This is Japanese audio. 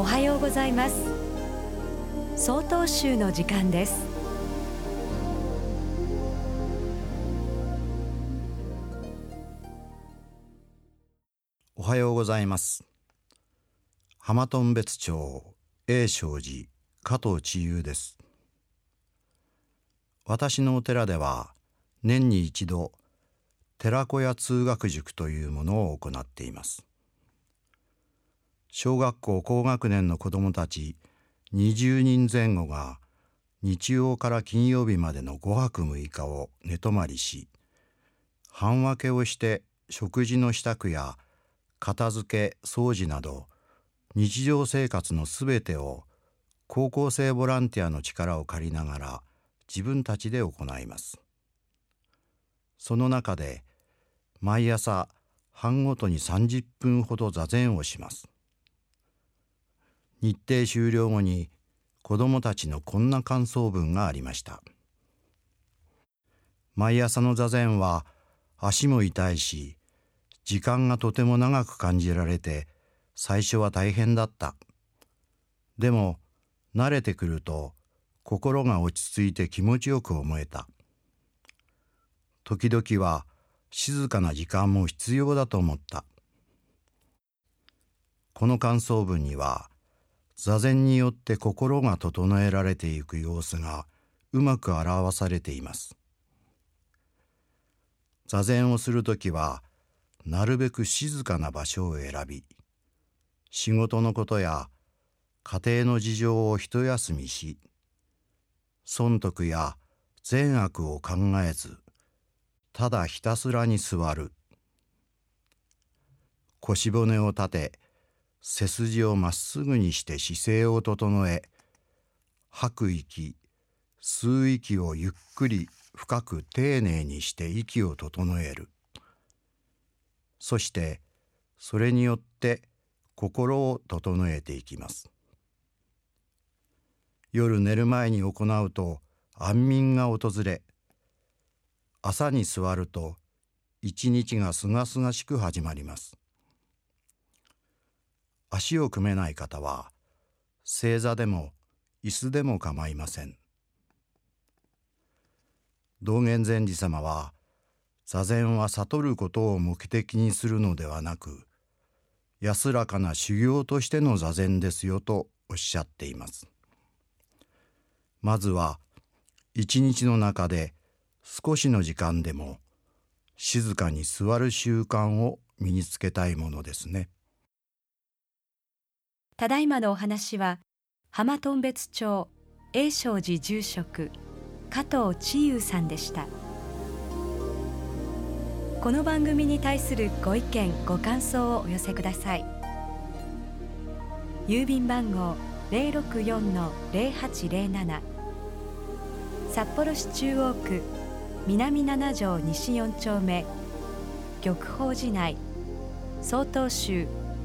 おはようございます。総統集の時間です。おはようございます。浜頓別町永昌寺加藤千優です。私のお寺では年に一度寺子屋通学塾というものを行っています。小学校高学年の子どもたち20人前後が日曜から金曜日までの5泊6日を寝泊まりし半分けをして食事の支度や片付け掃除など日常生活のすべてを高校生ボランティアの力を借りながら自分たちで行います。その中で毎朝半ごとに30分ほど座禅をします。日程終了後に子どもたちのこんな感想文がありました。毎朝の座禅は足も痛いし時間がとても長く感じられて最初は大変だった。でも慣れてくると心が落ち着いて気持ちよく思えた。時々は静かな時間も必要だと思った。この感想文には座禅によって心が整えられていく様子がうまく表されています。座禅をする時はなるべく静かな場所を選び仕事のことや家庭の事情を一休みし損得や善悪を考えずただひたすらに座る。腰骨を立て背筋をまっすぐにして姿勢を整え吐く息吸う息をゆっくり深く丁寧にして息を整える。そしてそれによって心を整えていきます。夜寝る前に行うと安眠が訪れ朝に座ると一日がすがすがしく始まります。足を組めない方は正座でも椅子でも構いません道元禅師様は座禅は悟ることを目的にするのではなく安らかな修行としての座禅ですよとおっしゃっていますまずは一日の中で少しの時間でも静かに座る習慣を身につけたいものですね。ただいまのお話は浜頓別町永昌寺住職加藤千優さんでした。この番組に対するご意見ご感想をお寄せください。郵便番号064-0807札幌市中央区南七条西4丁目玉宝寺内曹洞宗